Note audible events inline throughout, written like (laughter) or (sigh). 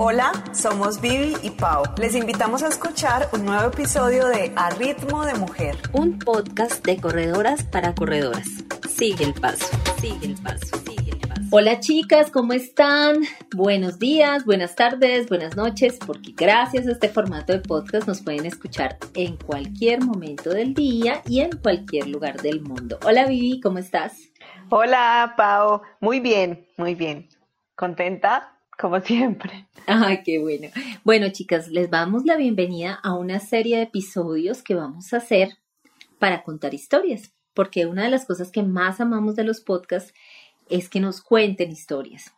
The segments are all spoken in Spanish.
Hola, somos Vivi y Pau. Les invitamos a escuchar un nuevo episodio de A Ritmo de Mujer. Un podcast de corredoras para corredoras. Sigue el paso, sigue el paso, sigue el paso. Hola chicas, ¿cómo están? Buenos días, buenas tardes, buenas noches, porque gracias a este formato de podcast nos pueden escuchar en cualquier momento del día y en cualquier lugar del mundo. Hola Vivi, ¿cómo estás? Hola Pau, muy bien, muy bien. ¿Contenta? Como siempre. Ay, qué bueno. Bueno, chicas, les damos la bienvenida a una serie de episodios que vamos a hacer para contar historias, porque una de las cosas que más amamos de los podcasts es que nos cuenten historias.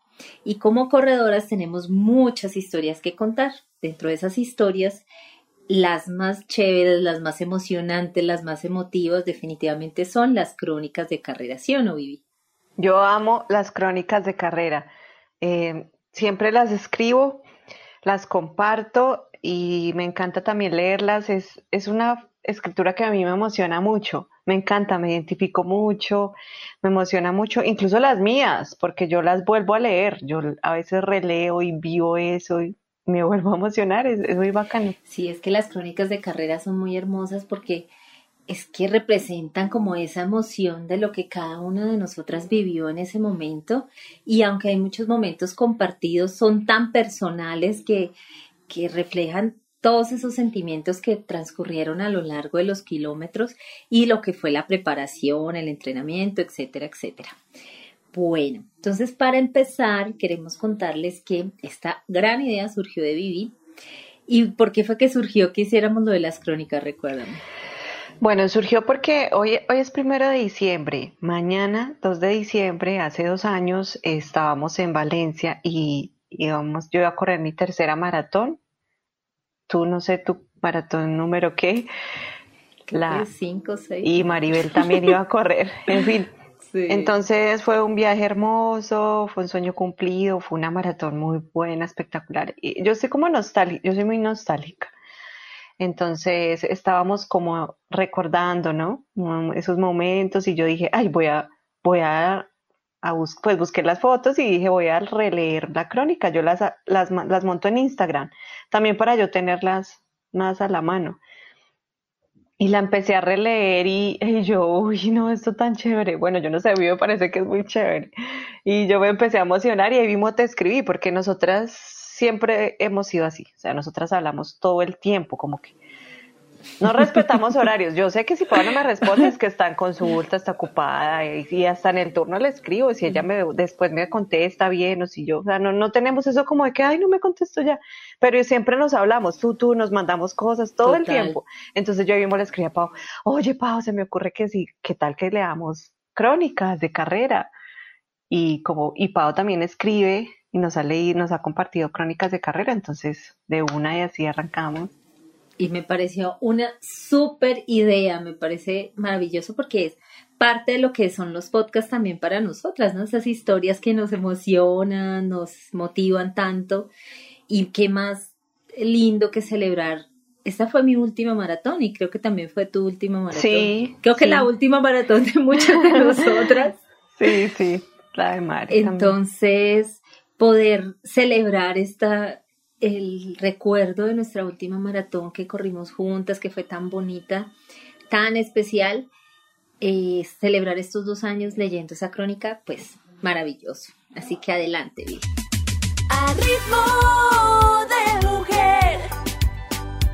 Y como corredoras tenemos muchas historias que contar. Dentro de esas historias, las más chéveres, las más emocionantes, las más emotivas, definitivamente son las crónicas de carrera, ¿sí o no, Vivi? Yo amo las crónicas de carrera. Eh, siempre las escribo, las comparto y me encanta también leerlas. Es, es una escritura que a mí me emociona mucho, me encanta, me identifico mucho, me emociona mucho, incluso las mías, porque yo las vuelvo a leer, yo a veces releo y vivo eso y me vuelvo a emocionar, es, es muy bacano. Sí, es que las crónicas de carrera son muy hermosas porque es que representan como esa emoción de lo que cada una de nosotras vivió en ese momento y aunque hay muchos momentos compartidos, son tan personales que, que reflejan todos esos sentimientos que transcurrieron a lo largo de los kilómetros y lo que fue la preparación, el entrenamiento, etcétera, etcétera. Bueno, entonces para empezar queremos contarles que esta gran idea surgió de Vivi. ¿Y por qué fue que surgió que hiciéramos lo de las crónicas? Recuérdame. Bueno, surgió porque hoy, hoy es primero de diciembre. Mañana, 2 de diciembre, hace dos años, estábamos en Valencia y íbamos, yo iba a correr mi tercera maratón. Tú no sé tu maratón número qué. La 5 6. Y Maribel también iba a correr. En (laughs) fin. Entonces fue un viaje hermoso, fue un sueño cumplido, fue una maratón muy buena, espectacular. Y yo soy como nostálgica, yo soy muy nostálgica. Entonces estábamos como recordando, ¿no? Esos momentos y yo dije, ay, voy a, voy a, a pues busqué las fotos y dije, voy a releer la crónica. Yo las, las, las monto en Instagram, también para yo tenerlas más a la mano. Y la empecé a releer y, yo, uy, no, esto tan chévere. Bueno, yo no sé, me parece que es muy chévere. Y yo me empecé a emocionar y ahí mismo te escribí, porque nosotras siempre hemos sido así. O sea, nosotras hablamos todo el tiempo, como que no respetamos (laughs) horarios. Yo sé que si Pablo me responde es que está en consulta, está ocupada y, hasta en el turno le escribo. Si ella me después me contesta bien o si yo, o sea, no, no tenemos eso como de que, ay, no me contesto ya. Pero siempre nos hablamos, tú, tú, nos mandamos cosas todo el tiempo. Entonces yo mismo le escribí a Pau, oye, Pau, se me ocurre que sí, ¿qué tal que leamos crónicas de carrera? Y como, y Pau también escribe y nos ha leído, nos ha compartido crónicas de carrera, entonces de una y así arrancamos. Y me pareció una súper idea, me parece maravilloso porque es parte de lo que son los podcasts también para nosotras, ¿no? Esas historias que nos emocionan, nos motivan tanto y qué más lindo que celebrar. Esta fue mi última maratón y creo que también fue tu última maratón. Sí. Creo que la última maratón de muchas de (laughs) nosotras. sí, sí, la de Mari. Entonces, poder celebrar esta, el recuerdo de nuestra última maratón que corrimos juntas, que fue tan bonita, tan especial. Eh, celebrar estos dos años leyendo esa crónica, pues maravilloso. Así que adelante, Vivi. A ritmo de mujer,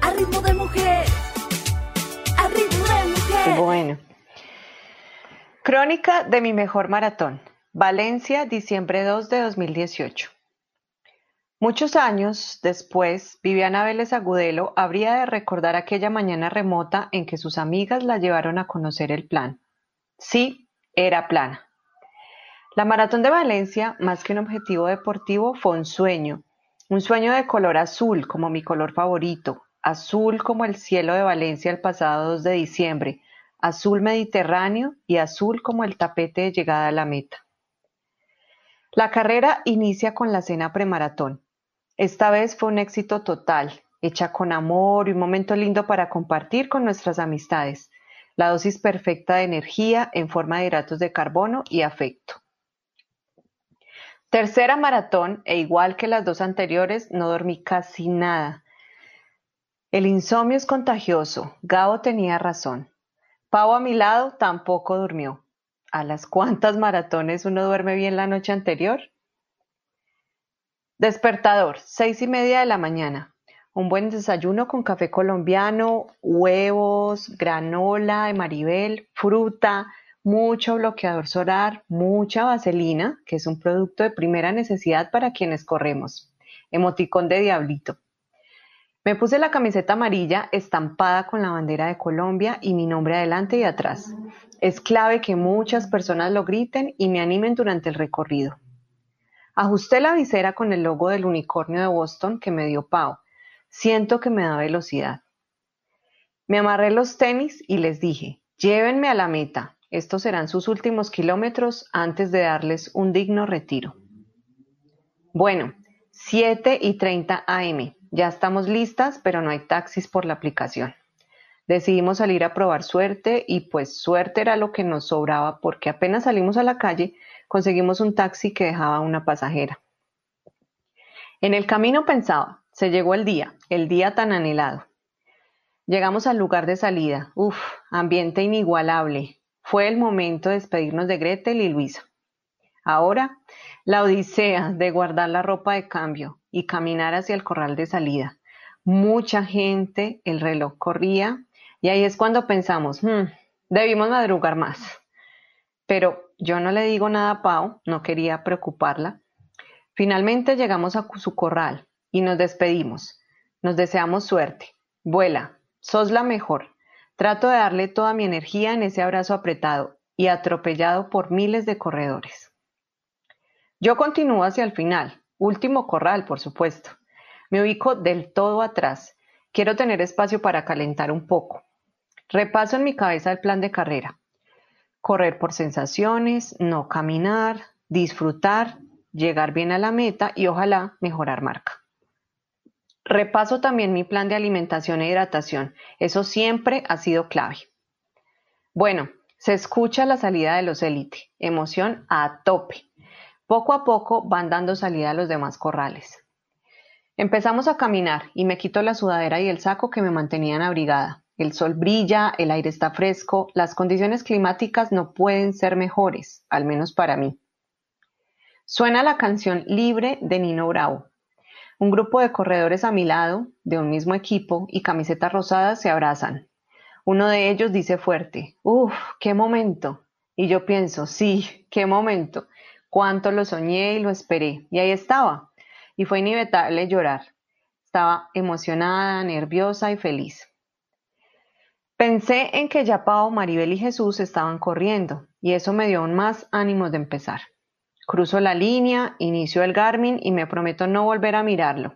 a ritmo de mujer, a ritmo de mujer. Bueno. Crónica de mi mejor maratón. Valencia, diciembre 2 de 2018. Muchos años después, Viviana Vélez Agudelo habría de recordar aquella mañana remota en que sus amigas la llevaron a conocer el plan. Sí, era plana. La maratón de Valencia, más que un objetivo deportivo, fue un sueño, un sueño de color azul como mi color favorito, azul como el cielo de Valencia el pasado 2 de diciembre, azul mediterráneo y azul como el tapete de llegada a la meta. La carrera inicia con la cena premaratón. Esta vez fue un éxito total, hecha con amor y un momento lindo para compartir con nuestras amistades, la dosis perfecta de energía en forma de hidratos de carbono y afecto. Tercera maratón e igual que las dos anteriores, no dormí casi nada. El insomnio es contagioso. Gabo tenía razón. Pau a mi lado tampoco durmió. ¿A las cuántas maratones uno duerme bien la noche anterior? Despertador, seis y media de la mañana. Un buen desayuno con café colombiano, huevos, granola de maribel, fruta, mucho bloqueador solar, mucha vaselina, que es un producto de primera necesidad para quienes corremos. Emoticón de diablito. Me puse la camiseta amarilla estampada con la bandera de Colombia y mi nombre adelante y atrás. Es clave que muchas personas lo griten y me animen durante el recorrido. Ajusté la visera con el logo del unicornio de Boston que me dio Pau. Siento que me da velocidad. Me amarré los tenis y les dije, llévenme a la meta. Estos serán sus últimos kilómetros antes de darles un digno retiro. Bueno, 7 y 30 AM. Ya estamos listas, pero no hay taxis por la aplicación. Decidimos salir a probar suerte y pues suerte era lo que nos sobraba porque apenas salimos a la calle conseguimos un taxi que dejaba una pasajera. En el camino pensaba, se llegó el día, el día tan anhelado. Llegamos al lugar de salida. Uf, ambiente inigualable. Fue el momento de despedirnos de Gretel y Luisa. Ahora, la odisea de guardar la ropa de cambio y caminar hacia el corral de salida. Mucha gente, el reloj corría y ahí es cuando pensamos, hmm, debimos madrugar más. Pero yo no le digo nada a Pau, no quería preocuparla. Finalmente llegamos a su corral y nos despedimos. Nos deseamos suerte. Vuela, sos la mejor. Trato de darle toda mi energía en ese abrazo apretado y atropellado por miles de corredores. Yo continúo hacia el final, último corral, por supuesto. Me ubico del todo atrás. Quiero tener espacio para calentar un poco. Repaso en mi cabeza el plan de carrera. Correr por sensaciones, no caminar, disfrutar, llegar bien a la meta y ojalá mejorar marca. Repaso también mi plan de alimentación e hidratación. Eso siempre ha sido clave. Bueno, se escucha la salida de los élite. Emoción a tope. Poco a poco van dando salida a los demás corrales. Empezamos a caminar y me quito la sudadera y el saco que me mantenían abrigada. El sol brilla, el aire está fresco, las condiciones climáticas no pueden ser mejores, al menos para mí. Suena la canción Libre de Nino Bravo. Un grupo de corredores a mi lado, de un mismo equipo y camisetas rosadas, se abrazan. Uno de ellos dice fuerte, ¡Uf, qué momento! Y yo pienso, sí, qué momento. Cuánto lo soñé y lo esperé. Y ahí estaba. Y fue inevitable llorar. Estaba emocionada, nerviosa y feliz. Pensé en que ya Pau, Maribel y Jesús estaban corriendo, y eso me dio aún más ánimos de empezar. Cruzo la línea, inicio el Garmin y me prometo no volver a mirarlo.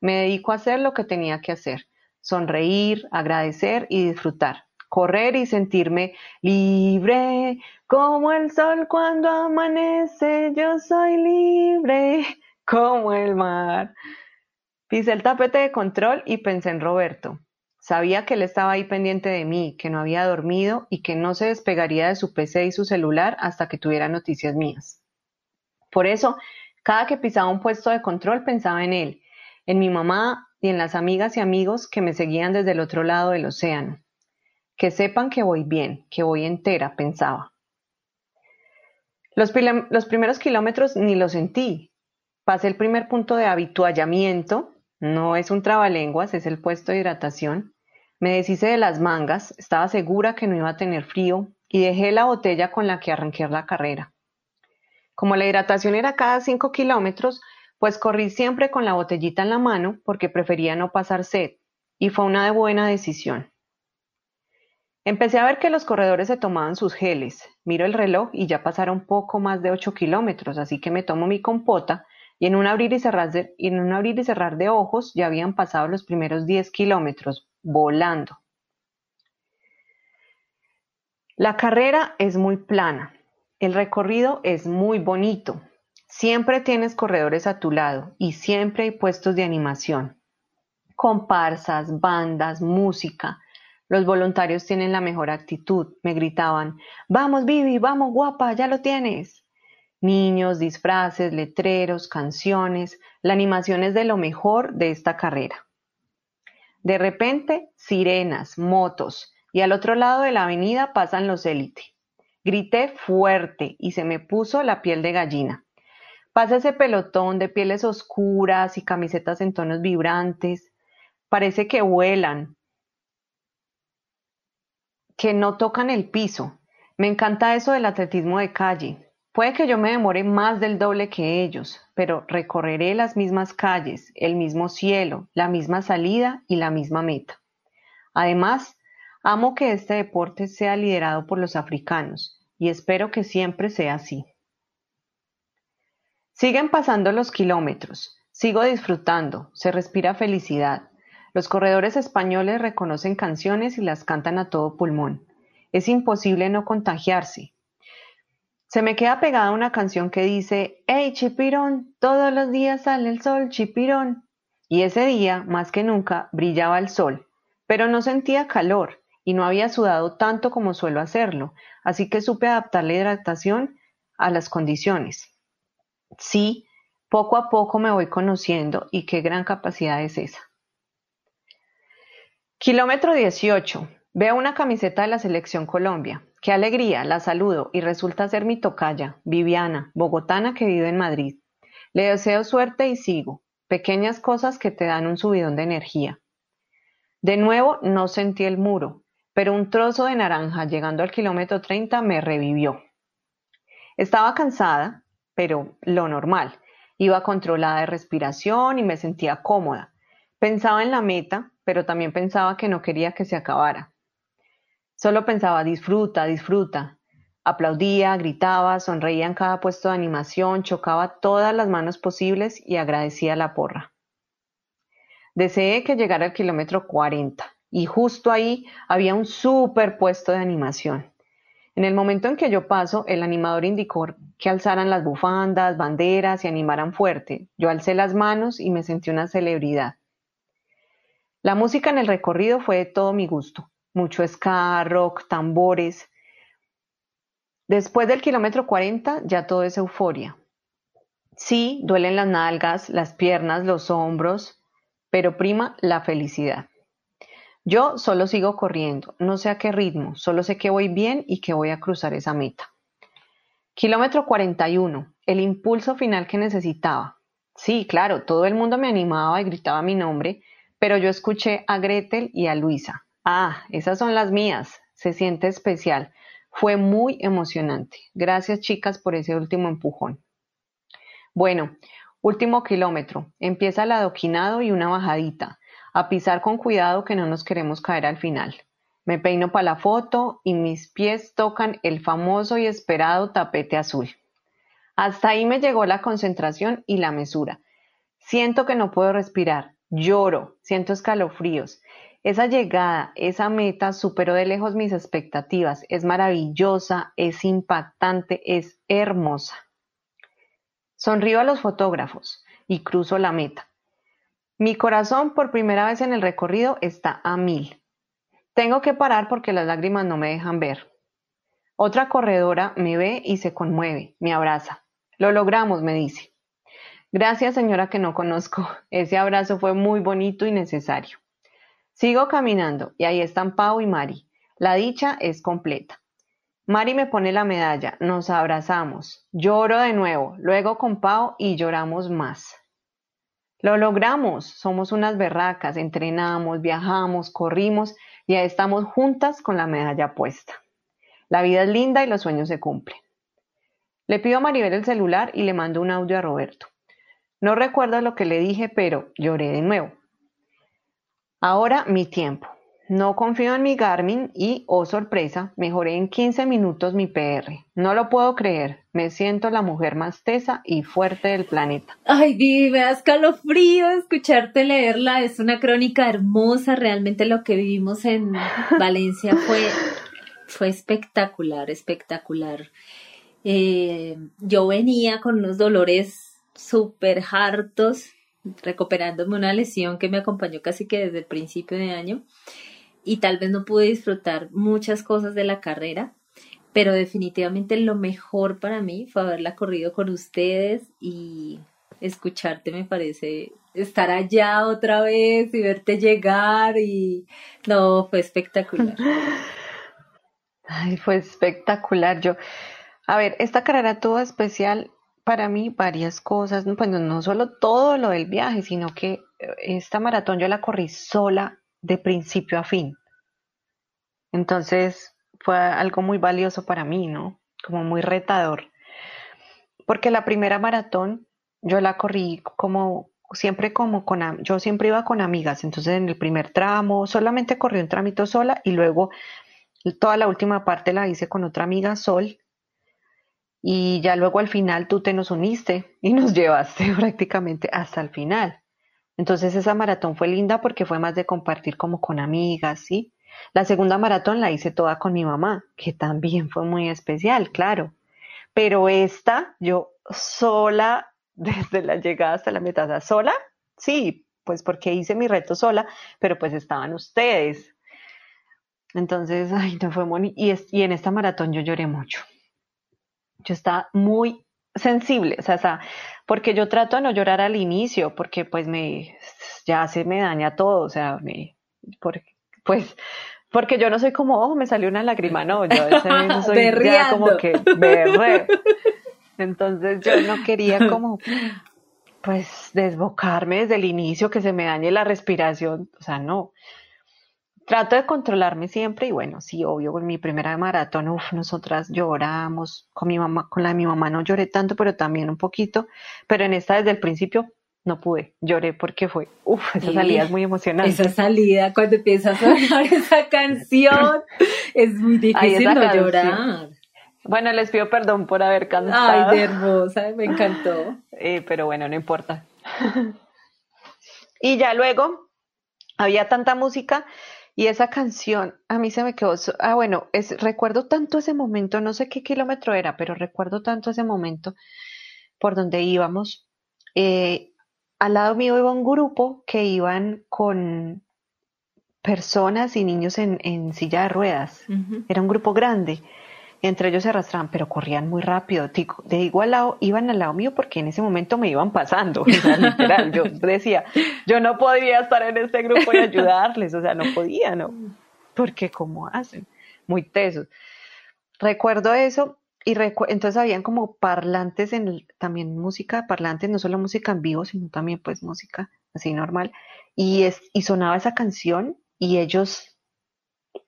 Me dedico a hacer lo que tenía que hacer, sonreír, agradecer y disfrutar correr y sentirme libre, como el sol cuando amanece, yo soy libre, como el mar. Pisé el tapete de control y pensé en Roberto. Sabía que él estaba ahí pendiente de mí, que no había dormido y que no se despegaría de su PC y su celular hasta que tuviera noticias mías. Por eso, cada que pisaba un puesto de control pensaba en él, en mi mamá y en las amigas y amigos que me seguían desde el otro lado del océano. Que sepan que voy bien, que voy entera, pensaba. Los, primeros kilómetros ni lo sentí. Pasé el primer punto de habituallamiento, no es un trabalenguas, es el puesto de hidratación. Me deshice de las mangas, estaba segura que no iba a tener frío y dejé la botella con la que arranqué la carrera. Como la hidratación era cada 5 kilómetros, pues corrí siempre con la botellita en la mano porque prefería no pasar sed y fue una buena decisión. Empecé a ver que los corredores se tomaban sus geles. Miro el reloj y ya pasaron poco más de 8 kilómetros, así que me tomo mi compota y en un abrir y cerrar de, en un abrir y cerrar de ojos ya habían pasado los primeros 10 kilómetros, volando. La carrera es muy plana, el recorrido es muy bonito, siempre tienes corredores a tu lado y siempre hay puestos de animación, comparsas, bandas, música, los voluntarios tienen la mejor actitud. Me gritaban, vamos Vivi, vamos guapa, ya lo tienes. Niños, disfraces, letreros, canciones, la animación es de lo mejor de esta carrera. De repente, sirenas, motos, y al otro lado de la avenida pasan los élite. Grité fuerte y se me puso la piel de gallina. Pasa ese pelotón de pieles oscuras y camisetas en tonos vibrantes. Parece que vuelan, que no tocan el piso. Me encanta eso del atletismo de calle. Puede que yo me demore más del doble que ellos, pero recorreré las mismas calles, el mismo cielo, la misma salida y la misma meta. Además, amo que este deporte sea liderado por los africanos y espero que siempre sea así. Siguen pasando los kilómetros, sigo disfrutando, se respira felicidad. Los corredores españoles reconocen canciones y las cantan a todo pulmón. Es imposible no contagiarse, se me queda pegada una canción que dice, hey Chipirón, todos los días sale el sol, Chipirón. Y ese día, más que nunca, brillaba el sol, pero no sentía calor y no había sudado tanto como suelo hacerlo, así que supe adaptar la hidratación a las condiciones. Sí, poco a poco me voy conociendo y qué gran capacidad es esa. Kilómetro 18. Veo una camiseta de la Selección Colombia. Qué alegría, la saludo y resulta ser mi tocaya, Viviana, bogotana que vive en Madrid. Le deseo suerte y sigo. Pequeñas cosas que te dan un subidón de energía. De nuevo no sentí el muro, pero un trozo de naranja llegando al kilómetro 30 me revivió. Estaba cansada, pero lo normal. Iba controlada de respiración y me sentía cómoda. Pensaba en la meta, pero también pensaba que no quería que se acabara. Solo pensaba disfruta, disfruta. Aplaudía, gritaba, sonreía en cada puesto de animación, chocaba todas las manos posibles y agradecía la porra. Deseé que llegara al kilómetro 40 y justo ahí había un super puesto de animación. En el momento en que yo paso, el animador indicó que alzaran las bufandas, banderas y animaran fuerte. Yo alcé las manos y me sentí una celebridad. La música en el recorrido fue de todo mi gusto mucho ska, rock, tambores. Después del kilómetro 40 ya todo es euforia. Sí, duelen las nalgas, las piernas, los hombros, pero prima la felicidad. Yo solo sigo corriendo, no sé a qué ritmo, solo sé que voy bien y que voy a cruzar esa meta. Kilómetro 41, el impulso final que necesitaba. Sí, claro, todo el mundo me animaba y gritaba mi nombre, pero yo escuché a Gretel y a Luisa. Ah, esas son las mías. Se siente especial. Fue muy emocionante. Gracias chicas por ese último empujón. Bueno, último kilómetro. Empieza el adoquinado y una bajadita. A pisar con cuidado que no nos queremos caer al final. Me peino para la foto y mis pies tocan el famoso y esperado tapete azul. Hasta ahí me llegó la concentración y la mesura. Siento que no puedo respirar. Lloro, siento escalofríos. Esa llegada, esa meta superó de lejos mis expectativas. Es maravillosa, es impactante, es hermosa. Sonrío a los fotógrafos y cruzo la meta. Mi corazón por primera vez en el recorrido está a mil. Tengo que parar porque las lágrimas no me dejan ver. Otra corredora me ve y se conmueve, me abraza. Lo logramos, me dice. Gracias, señora que no conozco. (laughs) Ese abrazo fue muy bonito y necesario. Sigo caminando y ahí están Pau y Mari. La dicha es completa. Mari me pone la medalla, nos abrazamos, lloro de nuevo, luego con Pau y lloramos más. Lo logramos, somos unas berracas, entrenamos, viajamos, corrimos y ahí estamos juntas con la medalla puesta. La vida es linda y los sueños se cumplen. Le pido a Maribel el celular y le mando un audio a Roberto. No recuerdo lo que le dije, pero lloré de nuevo. Ahora mi tiempo. No confío en mi Garmin y, oh sorpresa, mejoré en 15 minutos mi PR. No lo puedo creer. Me siento la mujer más tesa y fuerte del planeta. Ay, Vivi, me da escalofrío escucharte leerla. Es una crónica hermosa. Realmente lo que vivimos en (laughs) Valencia fue, fue espectacular, espectacular. Eh, yo venía con unos dolores súper hartos recuperándome una lesión que me acompañó casi que desde el principio de año y tal vez no pude disfrutar muchas cosas de la carrera, pero definitivamente lo mejor para mí fue haberla corrido con ustedes y escucharte me parece estar allá otra vez y verte llegar y no, fue espectacular. (laughs) Ay, fue espectacular. Yo, a ver, esta carrera tuvo especial para mí varias cosas, pues no solo todo lo del viaje, sino que eh, esta maratón yo la corrí sola de principio a fin. Entonces fue algo muy valioso para mí, ¿no? Como muy retador. Porque la primera maratón yo la corrí como siempre como con yo siempre iba con amigas, entonces en el primer tramo solamente corrí un tramito sola y luego Toda la última parte la hice con otra amiga, Sol, y ya luego al final tú te nos uniste y nos (laughs) llevaste prácticamente hasta el final. Entonces esa maratón fue linda porque fue más de compartir como con amigas, ¿sí? La segunda maratón la hice toda con mi mamá, que también fue muy especial, claro. Pero esta, yo sola, (laughs) desde la llegada hasta la meta, sola, sí, pues porque hice mi reto sola, pero pues estaban ustedes. Entonces, (laughs) ay, no fue muy... Y, y en esta maratón yo lloré mucho. Yo estaba muy sensible, o sea, porque yo trato de no llorar al inicio, porque pues me, ya se me daña todo, o sea, me, porque, pues, porque yo no soy como, oh, me salió una lágrima, no, yo (laughs) soy ya como que berre. Entonces yo no quería como, pues, desbocarme desde el inicio, que se me dañe la respiración, o sea, no trato de controlarme siempre y bueno, sí, obvio, con mi primera maratón, uff, nosotras lloramos, con mi mamá, con la de mi mamá no lloré tanto, pero también un poquito, pero en esta desde el principio no pude, lloré porque fue, uff, esa salida es muy emocionante. Esa salida, cuando empiezas a sonar (laughs) esa canción, es muy difícil no llorar. Bueno, les pido perdón por haber cantado. Ay, de hermosa, me encantó. Eh, pero bueno, no importa. (laughs) y ya luego había tanta música y esa canción a mí se me quedó, ah bueno, es, recuerdo tanto ese momento, no sé qué kilómetro era, pero recuerdo tanto ese momento por donde íbamos. Eh, al lado mío iba un grupo que iban con personas y niños en, en silla de ruedas. Era un grupo grande entre ellos se arrastraban, pero corrían muy rápido. De igual lado, iban al lado mío porque en ese momento me iban pasando. (laughs) literal, yo decía, yo no podía estar en este grupo y ayudarles, o sea, no podía, ¿no? Porque ¿cómo hacen? Muy tesos. Recuerdo eso y entonces habían como parlantes en también música parlantes, no solo música en vivo, sino también pues música así normal. Y, es, y sonaba esa canción y ellos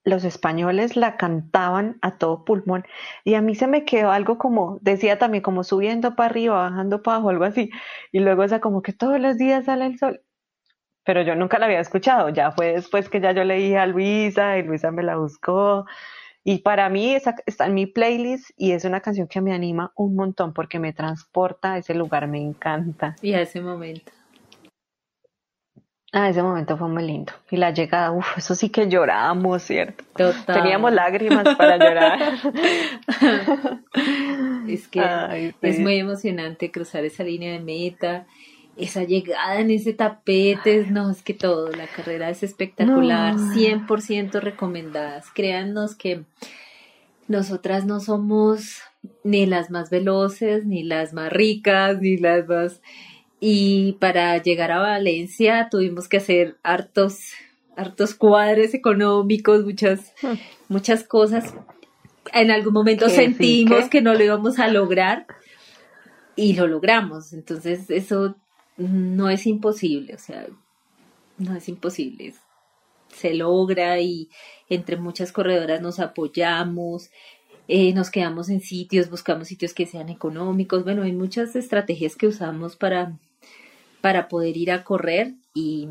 los españoles la cantaban a todo pulmón. Y a mí se me quedó algo como, decía también como subiendo para arriba, bajando para abajo, algo así, y luego como que todos los días sale el sol, pero yo nunca la había escuchado, ya fue después que ya yo leí a Luisa y Luisa me la buscó. Y para mí esa está en mi playlist y es una canción que me anima un montón porque me transporta a ese lugar, me encanta. Y a ese momento. Ah, ese momento fue muy lindo. Y la llegada, uff, eso sí que lloramos, ¿cierto? Teníamos lágrimas para llorar. (laughs) es que es muy emocionante cruzar esa línea de meta, esa llegada en ese tapete, no, es que todo, la carrera es espectacular, 100% recomendadas. Créannos que nosotras no somos ni las más veloces, ni las más ricas, ni las más y para llegar a Valencia tuvimos que hacer hartos, hartos cuadres económicos, muchas, hmm. muchas cosas. En algún momento sentimos que no lo íbamos a lograr y lo logramos. Entonces eso no es imposible, o sea, no es imposible. Se logra y entre muchas corredoras nos apoyamos, eh, nos quedamos en sitios, buscamos sitios que sean económicos. Bueno, hay muchas estrategias que usamos para, para poder ir a correr y,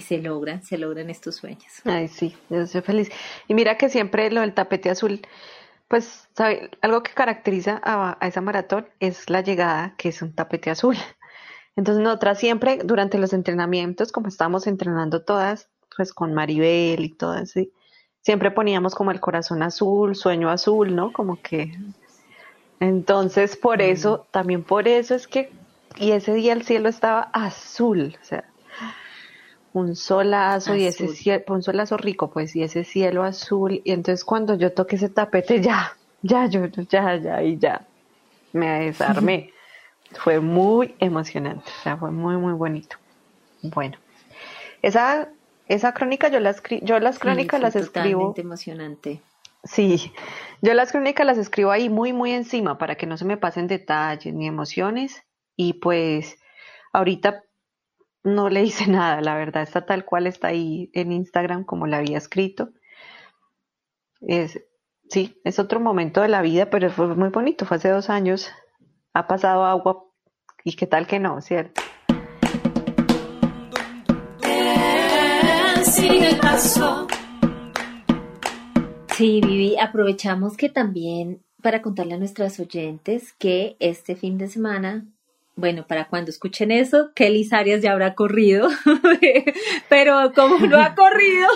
se logran, se logran estos sueños. Ay, sí, yo estoy feliz. Y mira que siempre lo del tapete azul, pues algo que caracteriza a, esa maratón es la llegada, que es un tapete azul. Entonces nosotras siempre durante los entrenamientos, como estábamos entrenando todas, pues con Maribel y todas, ¿sí? siempre poníamos como el corazón azul, sueño azul, ¿no? Como que... Entonces, por mm. eso, también por eso es que y ese día el cielo estaba azul, o sea, un solazo y ese cielo, un solazo rico, pues, y ese cielo azul, y entonces cuando yo toqué ese tapete ya, ya, yo, ya, ya, y ya, me desarmé. (laughs) fue muy emocionante, o sea, fue muy, muy bonito. Bueno, esa, esa crónica yo las, yo las crónicas las escribo. emocionante. Sí, yo las crónicas las escribo ahí muy, muy encima para que no se me pasen detalles ni emociones. Y pues ahorita no le hice (laughs) nada, la verdad está tal cual está ahí en Instagram como la había escrito. Es, sí, es otro momento de la vida, pero fue muy bonito, fue hace dos años, ha pasado agua y qué tal que no, ¿cierto? Sí, Vivi, aprovechamos que también para contarle a nuestras oyentes que este fin de semana bueno, para cuando escuchen eso, Kelly Arias ya habrá corrido, (laughs) pero como no ha corrido,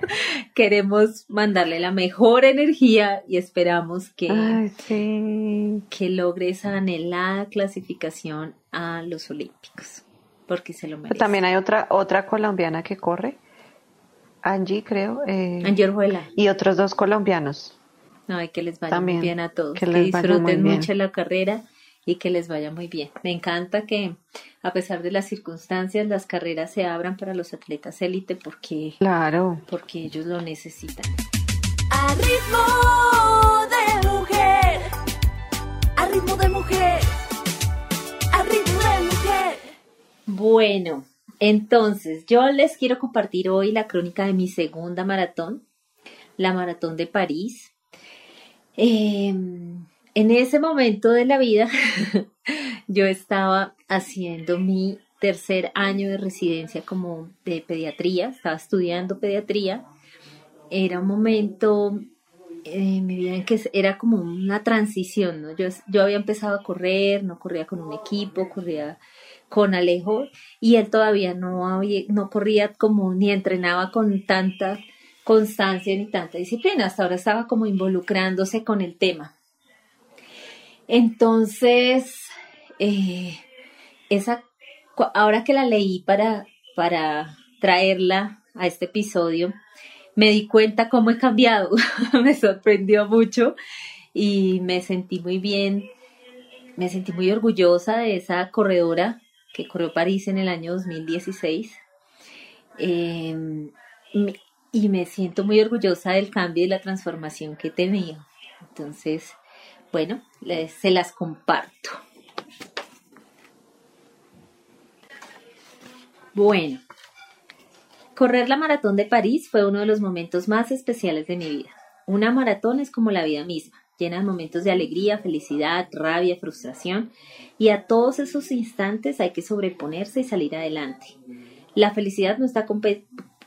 (laughs) queremos mandarle la mejor energía y esperamos que, que logre esa anhelada clasificación a los Olímpicos, porque se lo merece. También hay otra, otra colombiana que corre, Angie creo. Eh, Angie Orjuela. Y otros dos colombianos. Ay, que les vaya muy bien a todos, que, disfruten mucho la carrera y que les vaya muy bien. Me encanta que a pesar de las circunstancias las carreras se abran para los atletas élite porque claro, porque ellos lo necesitan. A ritmo de mujer. A ritmo de mujer. A ritmo de mujer. Bueno, entonces yo les quiero compartir hoy la crónica de mi segunda maratón, la maratón de París. Eh, en ese momento de la vida, (laughs) yo estaba haciendo mi tercer año de residencia como de pediatría, estaba estudiando pediatría. Era un momento en mi vida en que era como una transición, ¿no? Yo, yo había empezado a correr, no corría con un equipo, corría con Alejo y él todavía no, había, no corría como ni entrenaba con tanta constancia ni tanta disciplina, hasta ahora estaba como involucrándose con el tema. Entonces, eh, esa, ahora que la leí para, para traerla a este episodio, me di cuenta cómo he cambiado. (laughs) me sorprendió mucho y me sentí muy bien. Me sentí muy orgullosa de esa corredora que corrió París en el año 2016. Em, y me siento muy orgullosa del cambio y la transformación que he tenido. Entonces, bueno, se las comparto. Bueno, correr la maratón de París fue uno de los momentos más especiales de mi vida. Una maratón es como la vida misma, llena de momentos de alegría, felicidad, rabia, frustración, y a todos esos instantes hay que sobreponerse y salir adelante. La felicidad no está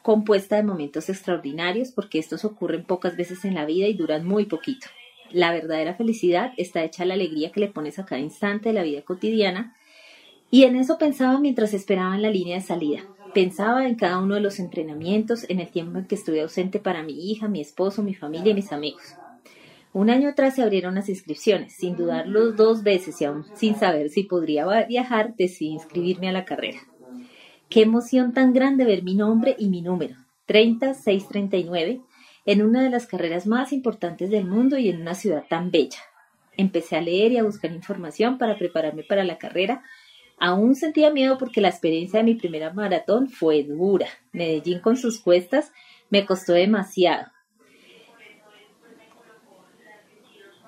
compuesta de momentos extraordinarios porque estos ocurren pocas veces en la vida y duran muy poquito. La verdadera felicidad está hecha la alegría que le pones a cada instante de la vida cotidiana. Y en eso pensaba mientras esperaba en la línea de salida. Pensaba en cada uno de los entrenamientos, en el tiempo en que estuve ausente para mi hija, mi esposo, mi familia y mis amigos. Un año atrás se abrieron las inscripciones. Sin dudarlo dos veces y aún sin saber si podría viajar, decidí inscribirme a la carrera. Qué emoción tan grande ver mi nombre y mi número. 30639 en una de las carreras más importantes del mundo y en una ciudad tan bella. Empecé a leer y a buscar información para prepararme para la carrera. Aún sentía miedo porque la experiencia de mi primera maratón fue dura. Medellín con sus cuestas me costó demasiado.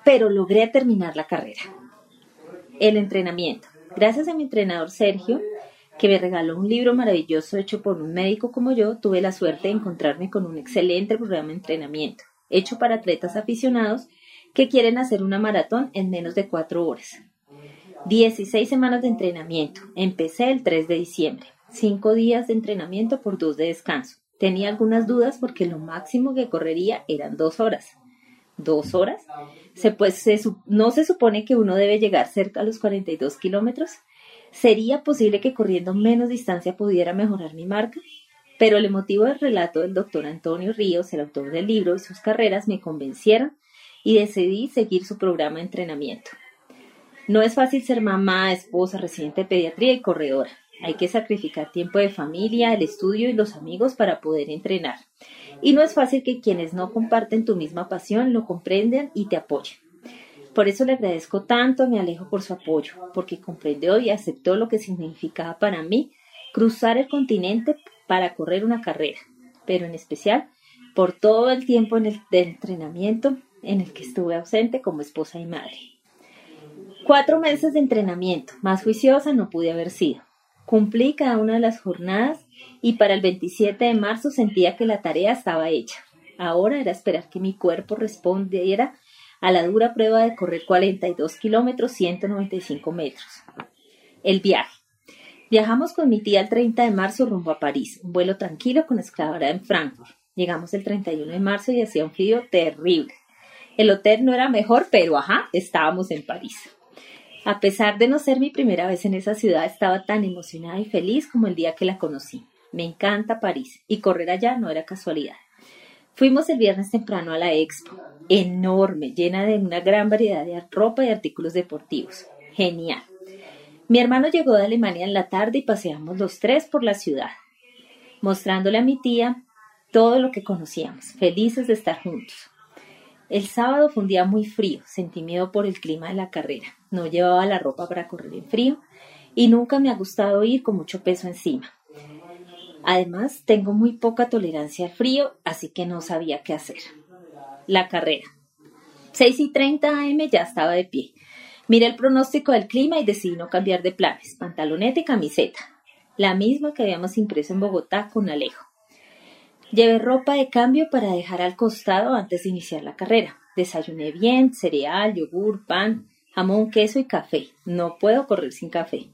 Pero logré terminar la carrera. El entrenamiento. Gracias a mi entrenador Sergio, que me regaló un libro maravilloso hecho por un médico como yo, tuve la suerte de encontrarme con un excelente programa de entrenamiento, hecho para atletas aficionados que quieren hacer una maratón en menos de cuatro horas. 16 semanas de entrenamiento. Empecé el 3 de diciembre. Cinco días de entrenamiento por dos de descanso. Tenía algunas dudas porque lo máximo que correría eran dos horas. ¿Dos horas? Se, pues, no se supone que uno debe llegar cerca a los 42 kilómetros. ¿Sería posible que corriendo menos distancia pudiera mejorar mi marca? Pero el motivo del relato del doctor Antonio Ríos, el autor del libro y sus carreras me convencieron y decidí seguir su programa de entrenamiento. No es fácil ser mamá, esposa, residente de pediatría y corredora. Hay que sacrificar tiempo de familia, el estudio y los amigos para poder entrenar. Y no es fácil que quienes no comparten tu misma pasión lo comprendan y te apoyen. Por eso le agradezco tanto a mi Alejo por su apoyo, porque comprendió y aceptó lo que significaba para mí cruzar el continente para correr una carrera, pero en especial por todo el tiempo en el, de entrenamiento en el que estuve ausente como esposa y madre. Cuatro meses de entrenamiento, más juiciosa no pude haber sido. Cumplí cada una de las jornadas y para el 27 de marzo sentía que la tarea estaba hecha. Ahora era esperar que mi cuerpo respondiera a la dura prueba de correr 42 kilómetros 195 metros. El viaje. Viajamos con mi tía el 30 de marzo rumbo a París, un vuelo tranquilo con esclavara en Frankfurt. Llegamos el 31 de marzo y hacía un frío terrible. El hotel no era mejor, pero ajá, estábamos en París. A pesar de no ser mi primera vez en esa ciudad, estaba tan emocionada y feliz como el día que la conocí. Me encanta París y correr allá no era casualidad. Fuimos el viernes temprano a la expo, enorme, llena de una gran variedad de ropa y artículos deportivos. Genial. Mi hermano llegó de Alemania en la tarde y paseamos los tres por la ciudad, mostrándole a mi tía todo lo que conocíamos, felices de estar juntos. El sábado fue un día muy frío, sentí miedo por el clima de la carrera, no llevaba la ropa para correr en frío y nunca me ha gustado ir con mucho peso encima. Además, tengo muy poca tolerancia al frío, así que no sabía qué hacer. La carrera. 6 y 30 am ya estaba de pie. Miré el pronóstico del clima y decidí no cambiar de planes. Pantaloneta y camiseta. La misma que habíamos impreso en Bogotá con Alejo. Llevé ropa de cambio para dejar al costado antes de iniciar la carrera. Desayuné bien, cereal, yogur, pan, jamón, queso y café. No puedo correr sin café.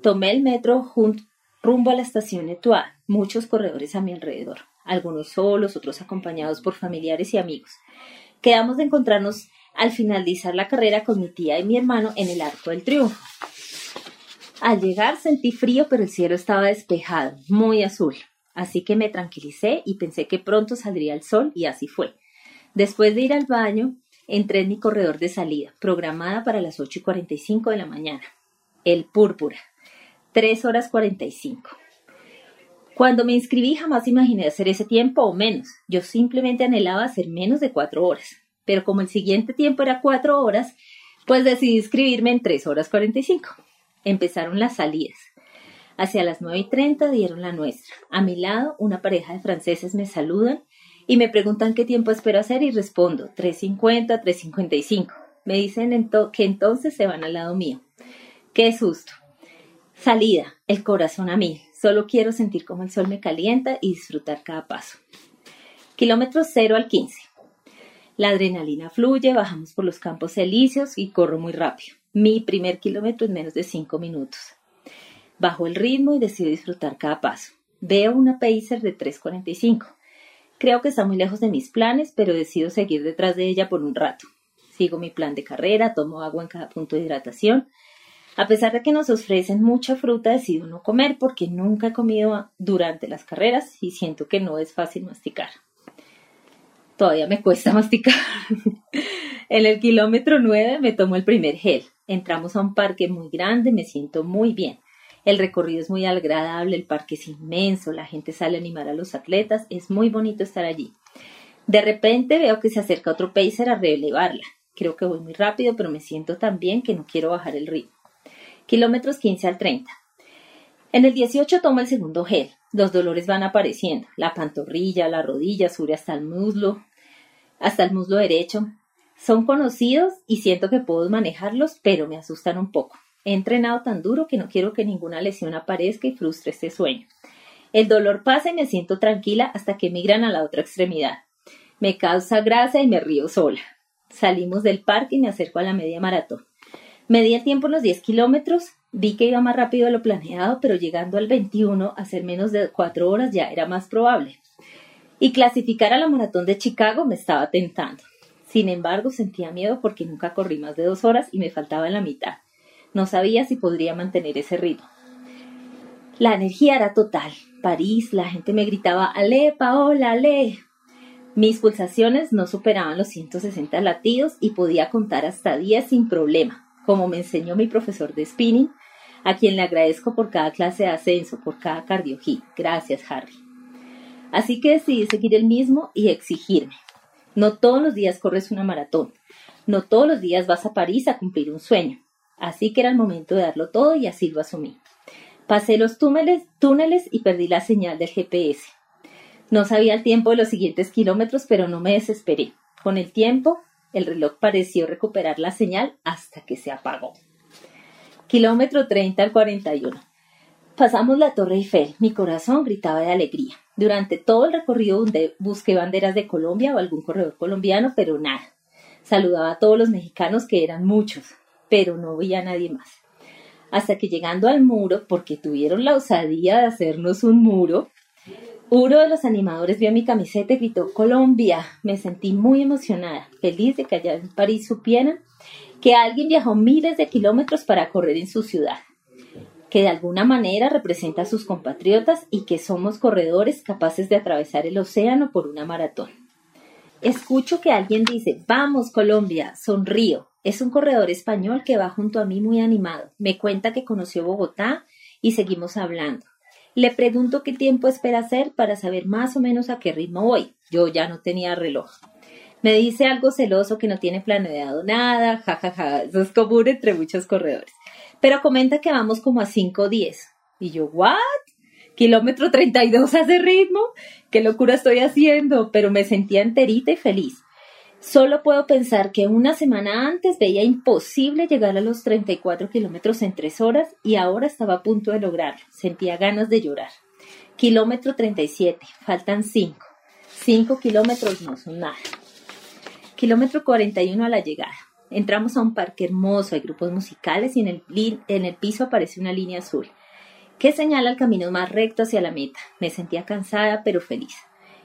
Tomé el metro junto rumbo a la estación Etoile, muchos corredores a mi alrededor, algunos solos, otros acompañados por familiares y amigos. Quedamos de encontrarnos al finalizar la carrera con mi tía y mi hermano en el Arco del Triunfo. Al llegar sentí frío, pero el cielo estaba despejado, muy azul, así que me tranquilicé y pensé que pronto saldría el sol y así fue. Después de ir al baño, entré en mi corredor de salida, programada para las 8 y 45 de la mañana. El púrpura. 3 horas 45. Cuando me inscribí jamás imaginé hacer ese tiempo o menos. Yo simplemente anhelaba hacer menos de 4 horas. Pero como el siguiente tiempo era 4 horas, pues decidí inscribirme en 3 horas 45. Empezaron las salidas. Hacia las 9 y 30 dieron la nuestra. A mi lado, una pareja de franceses me saludan y me preguntan qué tiempo espero hacer y respondo 3.50, 3.55. Me dicen que entonces se van al lado mío. Qué susto. Salida, el corazón a mí. Solo quiero sentir cómo el sol me calienta y disfrutar cada paso. Kilómetros 0 al 15. La adrenalina fluye, bajamos por los campos elíseos y corro muy rápido. Mi primer kilómetro en menos de 5 minutos. Bajo el ritmo y decido disfrutar cada paso. Veo una pacer de 3.45. Creo que está muy lejos de mis planes, pero decido seguir detrás de ella por un rato. Sigo mi plan de carrera, tomo agua en cada punto de hidratación a pesar de que nos ofrecen mucha fruta, decido no comer porque nunca he comido durante las carreras y siento que no es fácil masticar. Todavía me cuesta (laughs) masticar. en el kilómetro 9 me tomo el primer gel. Entramos a un parque muy grande, me siento muy bien. El recorrido es muy agradable, el parque es inmenso, la gente sale a animar a los atletas, es muy bonito estar allí. De repente veo que se acerca otro pacer a relevarla. Creo que voy muy rápido, pero me siento tan bien que no quiero bajar el ritmo kilómetros 15 al 30. En el 18 tomo el segundo gel. Los dolores van apareciendo. La pantorrilla, la rodilla, sube hasta el muslo, hasta el muslo derecho. Son conocidos y siento que puedo manejarlos, pero me asustan un poco. He entrenado tan duro que no quiero que ninguna lesión aparezca y frustre este sueño. El dolor pasa y me siento tranquila hasta que migran a la otra extremidad. Me causa gracia y me río sola. Salimos del parque y me acerco a la media maratón. Medí el tiempo en los 10 kilómetros, vi que iba más rápido de lo planeado, pero llegando al 21, hacer menos de 4 horas ya era más probable. Y clasificar a la maratón de Chicago me estaba tentando. Sin embargo, sentía miedo porque nunca corrí más de dos horas y me faltaba la mitad. No sabía si podría mantener ese ritmo. La energía era total. París, la gente me gritaba, Ale, Paola, Ale. Mis pulsaciones no superaban los 160 latidos y podía contar hasta 10 sin problema como me enseñó mi profesor de spinning, a quien le agradezco por cada clase de ascenso, por cada cardio Gracias, Harry. Así que decidí seguir el mismo y exigirme. No todos los días corres una maratón. No todos los días vas a París a cumplir un sueño. Así que era el momento de darlo todo y así lo asumí. Pasé los túneles, túneles y perdí la señal del GPS. No sabía el tiempo de los siguientes kilómetros, pero no me desesperé. Con el tiempo, el reloj pareció recuperar la señal hasta que se apagó. Kilómetro 30 al 41. Pasamos la Torre Eiffel. Mi corazón gritaba de alegría. Durante todo el recorrido busqué banderas de Colombia o algún corredor colombiano, pero nada. Saludaba a todos los mexicanos, que eran muchos, pero no veía a nadie más. Hasta que llegando al muro, porque tuvieron la osadía de hacernos un muro, uno de los animadores vio mi camiseta y gritó Colombia. Me sentí muy emocionada, feliz de que allá en París supieran que alguien viajó miles de kilómetros para correr en su ciudad que de alguna manera representa a sus compatriotas y que somos corredores capaces de atravesar el océano por una maratón. Escucho que alguien dice, vamos Colombia, sonrío. Es un corredor español que va junto a mí muy animado. Me cuenta que conoció Bogotá y seguimos hablando. Le pregunto qué tiempo espera hacer para saber más o menos a qué ritmo voy. Yo ya no tenía reloj. Me dice algo celoso que no tiene planeado nada, jajaja, ja, ja. eso es común entre muchos corredores pero comenta que vamos como a 5.10. Y yo, ¿what? Kilómetro 32 hace ritmo. ¿Qué locura estoy haciendo? Pero me sentía enterita y feliz. Solo puedo pensar que una semana antes veía imposible llegar a los 34 kilómetros en tres horas y ahora estaba a punto de lograrlo. Sentía ganas de llorar. Kilómetro 37, faltan 5. 5 kilómetros no son nada. Kilómetro 41 a la llegada. Entramos a un parque hermoso, hay grupos musicales y en el, en el piso aparece una línea azul que señala el camino más recto hacia la meta. Me sentía cansada pero feliz.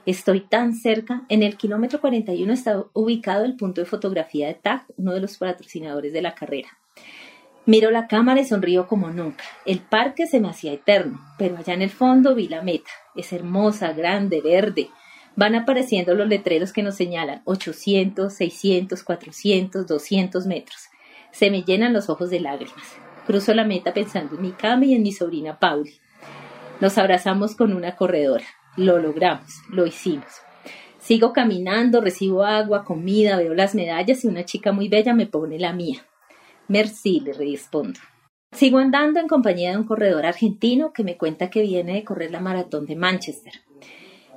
Estoy tan cerca. En el kilómetro 41 está ubicado el punto de fotografía de TAC, uno de los patrocinadores de la carrera. Miro la cámara y sonrío como nunca. El parque se me hacía eterno, pero allá en el fondo vi la meta. Es hermosa, grande, verde van apareciendo los letreros que nos señalan 800, 600, 400, 200 metros. Se me llenan los ojos de lágrimas. Cruzo la meta pensando en mi cama y en mi sobrina Pauli. Nos abrazamos con una corredora. Lo logramos, lo hicimos. Sigo caminando, recibo agua, comida, veo las medallas y una chica muy bella me pone la mía. Merci, le respondo. Sigo andando en compañía de un corredor argentino que me cuenta que viene de correr la maratón de Manchester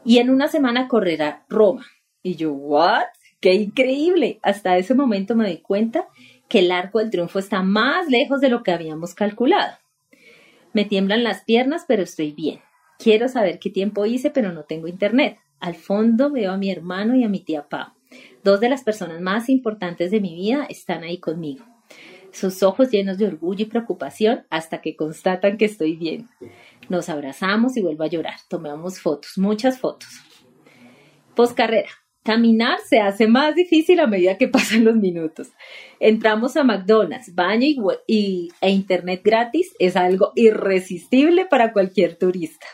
y en una semana correrá Roma. Y yo, ¿what? ¡Qué increíble! Hasta ese momento me doy cuenta que el arco del triunfo está más lejos de lo que habíamos calculado. Me tiemblan las piernas, pero estoy bien. Quiero saber qué tiempo hice, pero no tengo internet. Al fondo veo a mi hermano y a mi tía Pau. Dos de las personas más importantes de mi vida están ahí conmigo. Sus ojos llenos de orgullo y preocupación hasta que constatan que estoy bien. Nos abrazamos y vuelvo a llorar. Tomamos fotos, muchas fotos. Poscarrera. Caminar se hace más difícil a medida que pasan los minutos. Entramos a McDonald's, baño y, e internet gratis es algo irresistible para cualquier turista.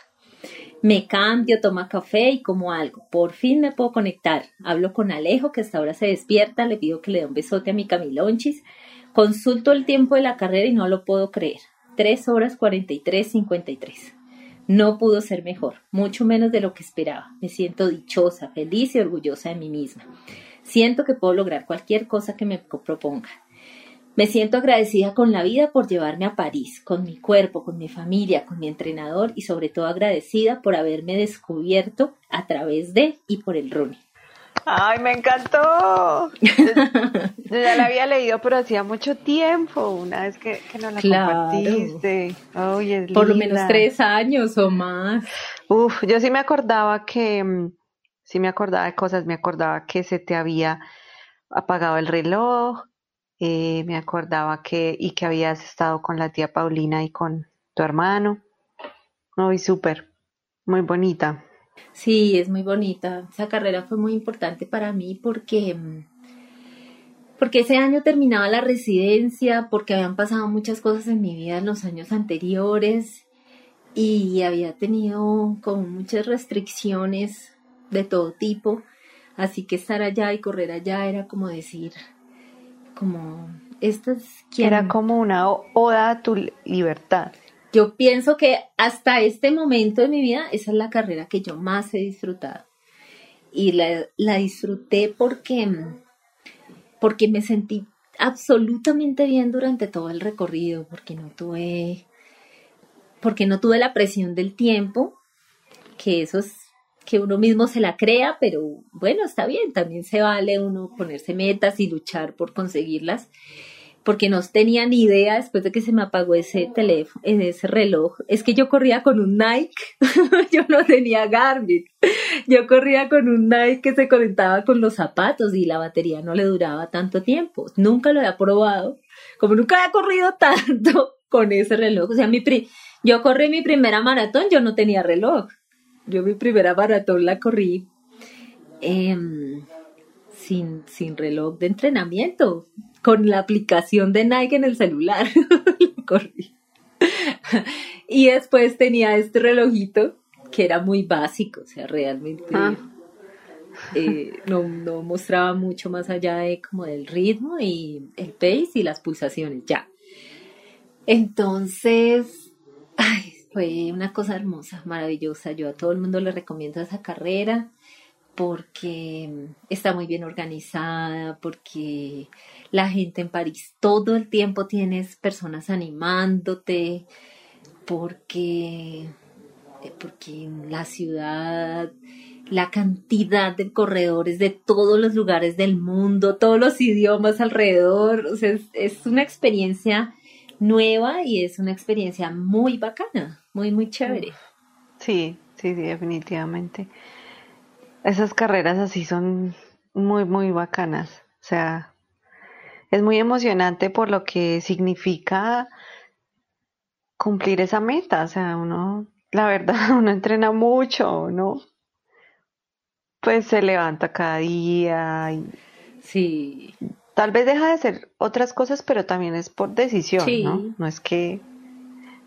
Me cambio, tomo café y como algo. Por fin me puedo conectar. Hablo con Alejo, que hasta ahora se despierta. Le pido que le dé un besote a mi Camilonchis. Consulto el tiempo de la carrera y no lo puedo creer. 3 horas 43, 53. No pudo ser mejor, mucho menos de lo que esperaba. Me siento dichosa, feliz y orgullosa de mí misma. Siento que puedo lograr cualquier cosa que me proponga. Me siento agradecida con la vida por llevarme a París, con mi cuerpo, con mi familia, con mi entrenador y sobre todo agradecida por haberme descubierto a través de y por el running. Ay, me encantó. Yo, (laughs) ya la había leído, pero hacía mucho tiempo, una vez que, que no la compartiste. Por lo menos tres años o más. Uf, yo sí me acordaba que, mm, sí me acordaba de cosas, me acordaba que se te había apagado el reloj, eh, me acordaba que, y que habías estado con la tía Paulina y con tu hermano. Muy súper, muy bonita. Sí, es muy bonita. Esa carrera fue muy importante para mí porque, porque ese año terminaba la residencia, porque habían pasado muchas cosas en mi vida en los años anteriores y había tenido como muchas restricciones de todo tipo. Así que estar allá y correr allá era como decir, como, estas Era como una oda a tu libertad. Yo pienso que hasta este momento de mi vida esa es la carrera que yo más he disfrutado. Y la, disfruté porque, porque me sentí absolutamente bien durante todo el recorrido, porque no tuve, porque no tuve la presión del tiempo, que eso es que uno mismo se la crea, pero bueno, está bien, también se vale uno ponerse metas y luchar por conseguirlas porque no tenía ni idea después de que se me apagó ese teléfono, ese reloj. Es que yo corría con un Nike, (laughs) yo no tenía Garmin. Yo corría con un Nike que se conectaba con los zapatos y la batería no le duraba tanto tiempo. Nunca lo había probado, como nunca había corrido (laughs) tanto con ese reloj. O sea, mi yo corrí mi primera maratón, yo no tenía reloj. Yo mi primera maratón la corrí em, sin, sin reloj de entrenamiento con la aplicación de Nike en el celular. (laughs) corrí. y después tenía este relojito que era muy básico, o sea, realmente ah. eh, no, mostraba mucho más allá de como del ritmo y el pace y las pulsaciones, ya. Entonces, fue una cosa hermosa, maravillosa. Yo a todo el mundo le recomiendo esa carrera porque está muy bien organizada, porque la gente en París todo el tiempo tienes personas animándote, porque, porque en la ciudad la cantidad de corredores de todos los lugares del mundo, todos los idiomas alrededor, o sea, es, una experiencia nueva y es una experiencia muy bacana, muy, muy chévere. Sí, sí, sí, definitivamente. Esas carreras así son muy, muy bacanas. O sea, es muy emocionante por lo que significa cumplir esa meta. O sea, uno, la verdad, (laughs) uno entrena mucho, ¿no? Pues se levanta cada día y sí. Tal vez deja de hacer otras cosas, pero también es por decisión, ¿no? No es que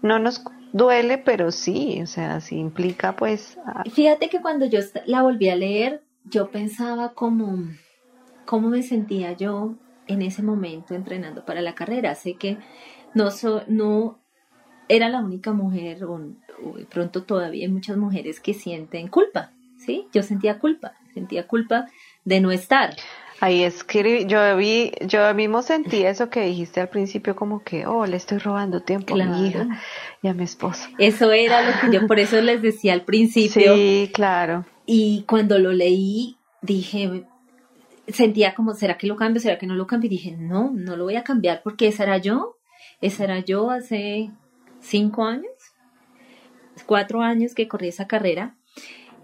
no nos duele, pero sí, o sea, sí implica pues... Fíjate que cuando yo la volví a leer, yo pensaba como, cómo me sentía yo en ese momento entrenando para la carrera. Sé que no, no era la única mujer, o, de pronto todavía hay muchas mujeres que sienten culpa, ¿sí? Yo sentía culpa, sentía culpa de no estar. Ahí que yo vi, yo mismo sentí eso que dijiste al principio, como que, oh, le estoy robando tiempo a mi hija y a mi esposo. Eso era lo que yo por eso les decía al principio. Sí, claro. Y cuando lo leí, dije, sentía como, ¿será que lo cambio? ¿Será que no lo cambio? Y dije, no, no lo voy a cambiar porque esa era yo. Esa era yo hace cinco años, cuatro años que corrí esa carrera.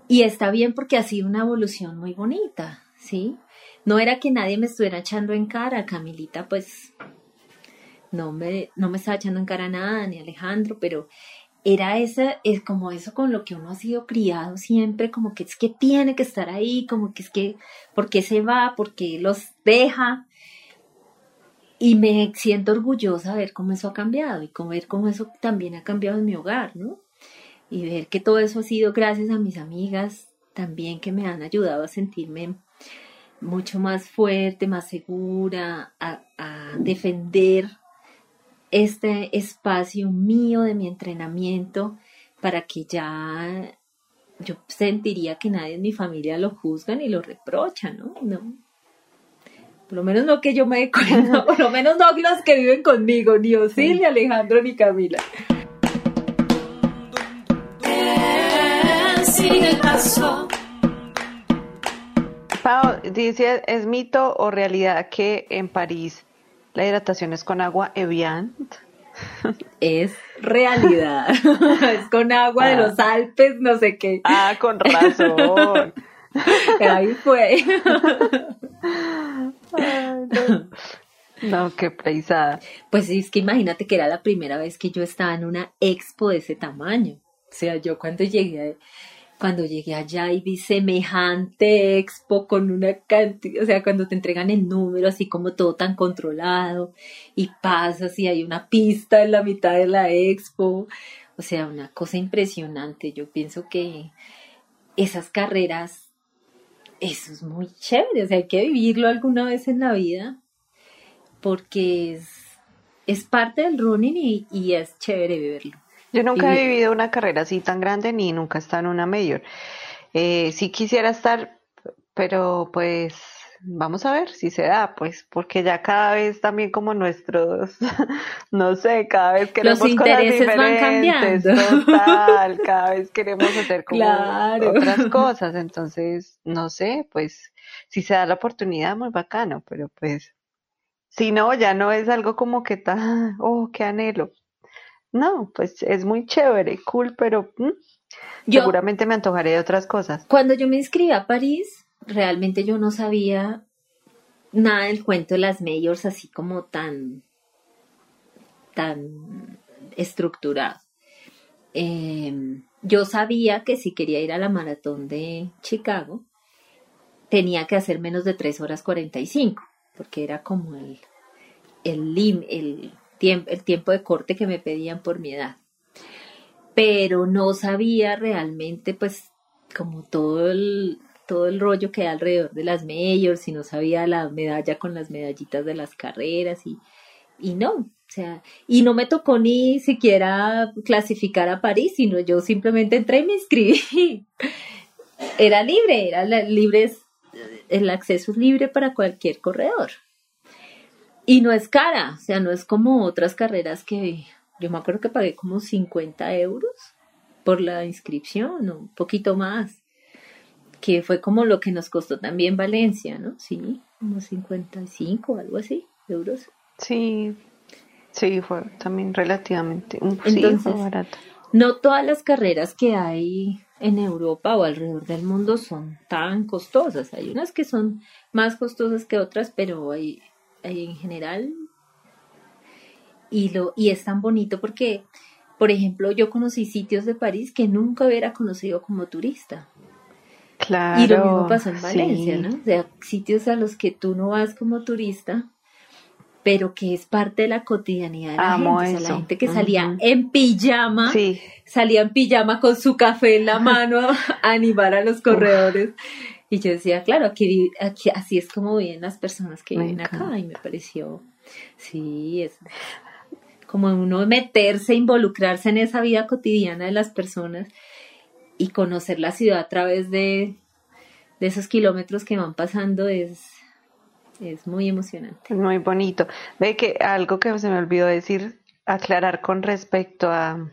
Y está bien porque ha sido una evolución muy bonita, ¿sí? No era que nadie me estuviera echando en cara, Camilita, pues no me, no me estaba echando en cara nada, ni Alejandro, pero era ese, es como eso con lo que uno ha sido criado siempre, como que es que tiene que estar ahí, como que es que, ¿por qué se va? ¿Por qué los deja? Y me siento orgullosa de ver cómo eso ha cambiado y ver cómo eso también ha cambiado en mi hogar, ¿no? Y ver que todo eso ha sido gracias a mis amigas también que me han ayudado a sentirme mucho más fuerte, más segura, a, a defender este espacio mío de mi entrenamiento para que ya yo sentiría que nadie en mi familia lo juzga ni lo reprocha, ¿no? No. Por lo menos no que yo me dé cuenta, (laughs) por lo menos no los que viven conmigo, ni Osil, ni Alejandro, ni Camila. Pau, dice, ¿es mito o realidad que en París la hidratación es con agua Evian. Es realidad. (laughs) es con agua de los ah. Alpes, no sé qué. Ah, con razón. (laughs) Ahí fue. no. qué paisada. Pues es que imagínate que era la primera vez que yo estaba en una expo de ese tamaño. O sea, yo cuando llegué cuando llegué allá y vi semejante expo con una cantidad, o sea, cuando te entregan el número así como todo tan controlado y pasas y hay una pista en la mitad de la expo, o sea, una cosa impresionante. Yo pienso que esas carreras, eso es muy chévere, o sea, hay que vivirlo alguna vez en la vida porque es, es parte del running y, y es chévere vivirlo. Yo nunca he vivido una carrera así tan grande ni nunca he estado en una mayor. Eh, sí quisiera estar, pero pues vamos a ver si se da, pues, porque ya cada vez también como nuestros, (laughs) no sé, cada vez queremos Los intereses cosas van diferentes, cambiando. total, cada vez (laughs) queremos hacer como Claro. otras cosas, entonces, no sé, pues, si se da la oportunidad, muy bacano, pero pues, si no, ya no es algo como que tan, oh, qué anhelo. No, pues es muy chévere, cool, pero mm, Yo, seguramente me antojaré de otras cosas. cuando yo me inscribí a París, realmente yo no sabía nada del cuento de las majors así como tan, tan estructurado. Eh, yo sabía que si quería ir a la maratón de Chicago, tenía que hacer menos de 3 horas 45, porque era como el, el, lim- el, el tiempo de corte que me pedían por mi edad. Pero no sabía realmente, pues, como todo el, todo el rollo que hay alrededor de las majors, y no sabía la medalla con las medallitas de las carreras, y, y no, o sea, y no me tocó ni siquiera clasificar a París, sino yo simplemente entré y me inscribí. (laughs) Era libre, era libre, el acceso es libre para cualquier corredor. Y no es cara, o sea, no es como otras carreras que yo me acuerdo que pagué como 50 euros por la inscripción, o un poquito más, que fue como lo que nos costó también Valencia, ¿no? Sí, como 55, algo así, euros. Sí, sí, fue también relativamente, un sí, Entonces, fue barato. No todas las carreras que hay en Europa o alrededor del mundo son tan costosas. Hay unas que son más costosas que otras, pero hay en general. Y, lo, y es tan bonito porque, por ejemplo, yo conocí sitios de París que nunca hubiera conocido como turista. Claro. Y lo mismo pasó en Valencia, sí. ¿no? O sea, sitios a los que tú no vas como turista, pero que es parte de la cotidianidad de la Amo gente. O sea, eso. la gente que salía en pijama Sí, salía en pijama con su café en la (laughs) mano a animar a los corredores. Y yo decía, claro, aquí, así es como viven las personas que Me viven acá. Y me pareció, sí, es como uno meterse, involucrarse en esa vida cotidiana de las personas y conocer la ciudad a través de, de esos kilómetros que van pasando es, es muy emocionante. muy bonito. Ve que algo que se me olvidó decir, aclarar con respecto a,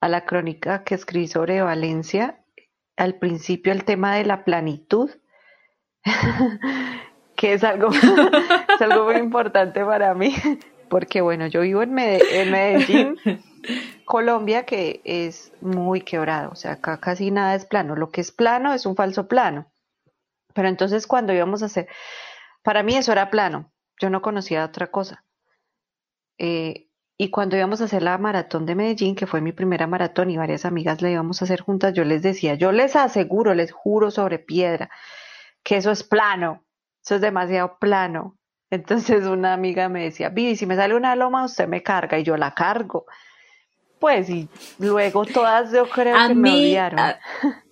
a la crónica que escribí sobre Valencia, al principio el tema de la planitud, que es algo, (laughs) es algo muy importante para mí, porque bueno, yo vivo en, Mede- en Medellín, Colombia, que es muy quebrado, o sea, acá casi nada es plano, lo que es plano es un falso plano. Pero entonces cuando íbamos a hacer, para mí eso era plano, yo no conocía otra cosa. Eh, y cuando íbamos a hacer la maratón de Medellín, que fue mi primera maratón y varias amigas la íbamos a hacer juntas, yo les decía, yo les aseguro, les juro sobre piedra, que eso es plano, eso es demasiado plano. Entonces una amiga me decía, Vivi, si me sale una loma, usted me carga y yo la cargo. Pues y luego todas yo creo A que me odiaron. a,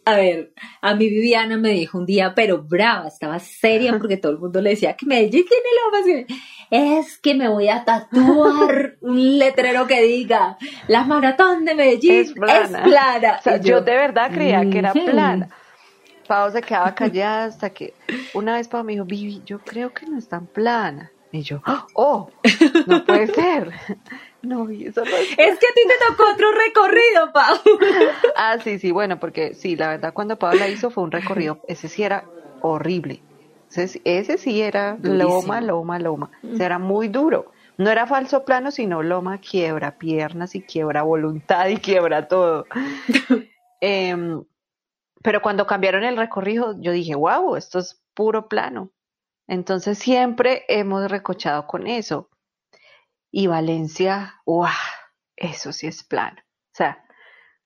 a ver, a mí Viviana me dijo un día, pero brava, estaba seria porque todo el mundo le decía que Medellín tiene lomas. que- Es que me voy a tatuar (laughs) un letrero que diga, la maratón de Medellín Es es plana. plana. O sea, Y yo de verdad creía que era plana. Pau se quedaba callada hasta que una vez Pau me dijo, Vivi, yo creo que no es tan plana. Y yo, oh, no puede ser. No, y eso no es. (laughs) Es que a ti te tocó otro recorrido, Pau. (laughs) Ah, sí, sí, bueno, porque sí, la verdad cuando Pau la hizo fue un recorrido, ese sí era horrible. Ese, sí- ese sí era Durísimo. loma, loma, loma. O sea, era muy duro. No era falso plano, sino loma, quiebra piernas y quiebra voluntad y quiebra todo. (laughs) Em, pero cuando cambiaron el recorrido, yo dije, wow, esto es puro plano. Entonces siempre hemos recochado con eso. Y Valencia, wow, eso sí es plano. O sea,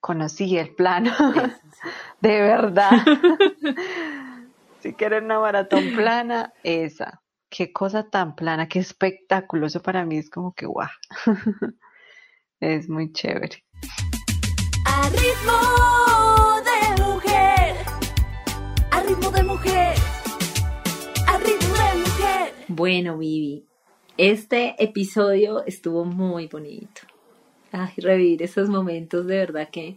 conocí el plano (laughs) de verdad. (laughs) si quieren una maratón plana, esa. Qué cosa tan plana, qué espectáculo. Eso para mí es como que wow. (laughs) es muy chévere. A ritmo de mujer. A ritmo de mujer. A ritmo de mujer. Bueno, Vivi, este episodio estuvo muy bonito. Ay, revivir esos momentos de verdad que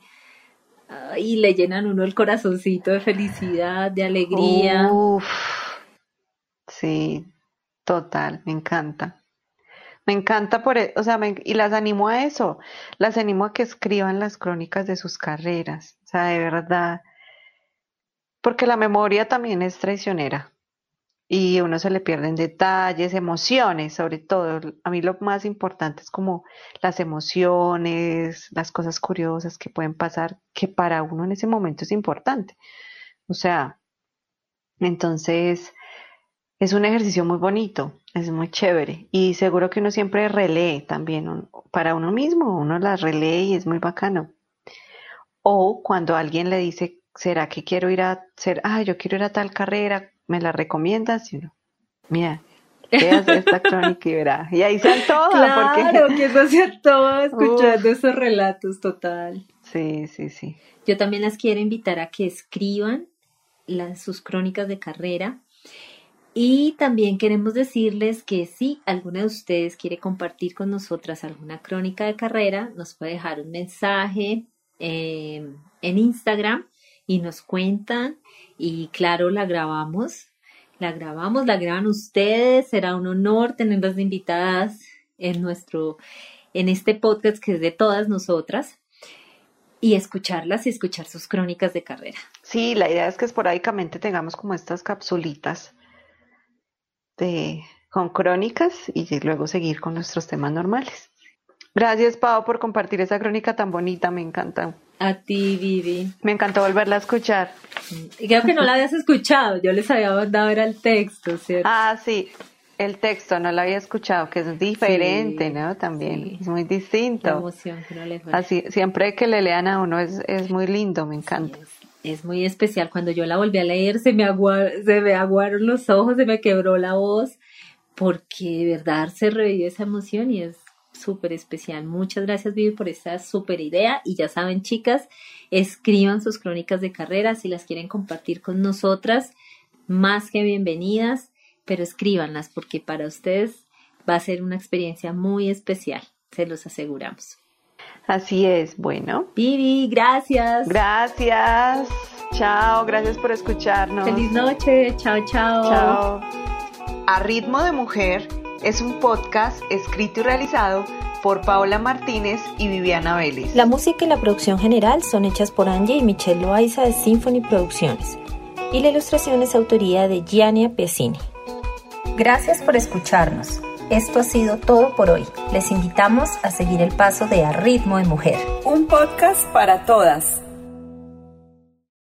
ay, le llenan uno el corazoncito de felicidad, de alegría. Uf, Sí, total, me encanta. Me encanta por, e, o sea, y las animo a eso, las animo a que escriban las crónicas de sus carreras, o sea, de verdad, porque la memoria también es traicionera y uno se le pierden detalles, emociones, sobre todo. A mí lo más importante es como las emociones, las cosas curiosas que pueden pasar, que para uno en ese momento es importante. O sea, entonces es un ejercicio muy bonito, es muy chévere y seguro que uno siempre relee también para uno mismo, uno las relee y es muy bacano. O cuando alguien le dice, ¿será que quiero ir a ser, ah, yo quiero ir a tal carrera, ¿me la recomiendas? Y uno, mira, veas esta crónica y verá. Y ahí se todas. Claro, porque... que no se antoja escuchando esos relatos, total. Sí, sí, sí. Yo también las quiero invitar a que escriban las, sus crónicas de carrera. Y también queremos decirles que si alguna de ustedes quiere compartir con nosotras alguna crónica de carrera, nos puede dejar un mensaje eh, en Instagram y nos cuentan y claro, la grabamos, la grabamos, la graban ustedes, será un honor tenerlas invitadas en nuestro, en este podcast que es de todas nosotras y escucharlas y escuchar sus crónicas de carrera. Sí, la idea es que esporádicamente tengamos como estas capsulitas de, con crónicas y luego seguir con nuestros temas normales. Gracias, Pau, por compartir esa crónica tan bonita, me encanta. A ti, Vivi. Me encantó volverla a escuchar. Y creo que no la habías escuchado, yo les había mandado era el texto, ¿cierto? Ah, sí, el texto no la había escuchado, que es diferente, ¿no? También, es muy distinto. La emoción que no le Así, siempre que le lean a uno es, es muy lindo, me encanta. es, muy especial. Cuando yo la volví a leer, se me, se me aguaron los ojos, se me quebró la voz, porque de verdad se revive esa emoción y es súper especial. Muchas gracias, Vivi, por esta súper idea. Y ya saben, chicas, escriban sus crónicas de carrera si las quieren compartir con nosotras. Más que bienvenidas, pero escríbanlas porque para ustedes va a ser una experiencia muy especial, se los aseguramos. Así es, bueno. Vivi, gracias. Gracias. Chao, gracias por escucharnos. Feliz noche. Chao, chao. Chao. A ritmo de mujer es un podcast escrito y realizado por Paola Martínez y Viviana Vélez. La música y la producción general son hechas por Angie y Michelle Loaiza de Symphony Producciones. Y la ilustración es autoría de Giannia Piacini. Gracias por escucharnos. Esto ha sido todo por hoy. Les invitamos a seguir el paso de A Ritmo de Mujer. Un podcast para todas.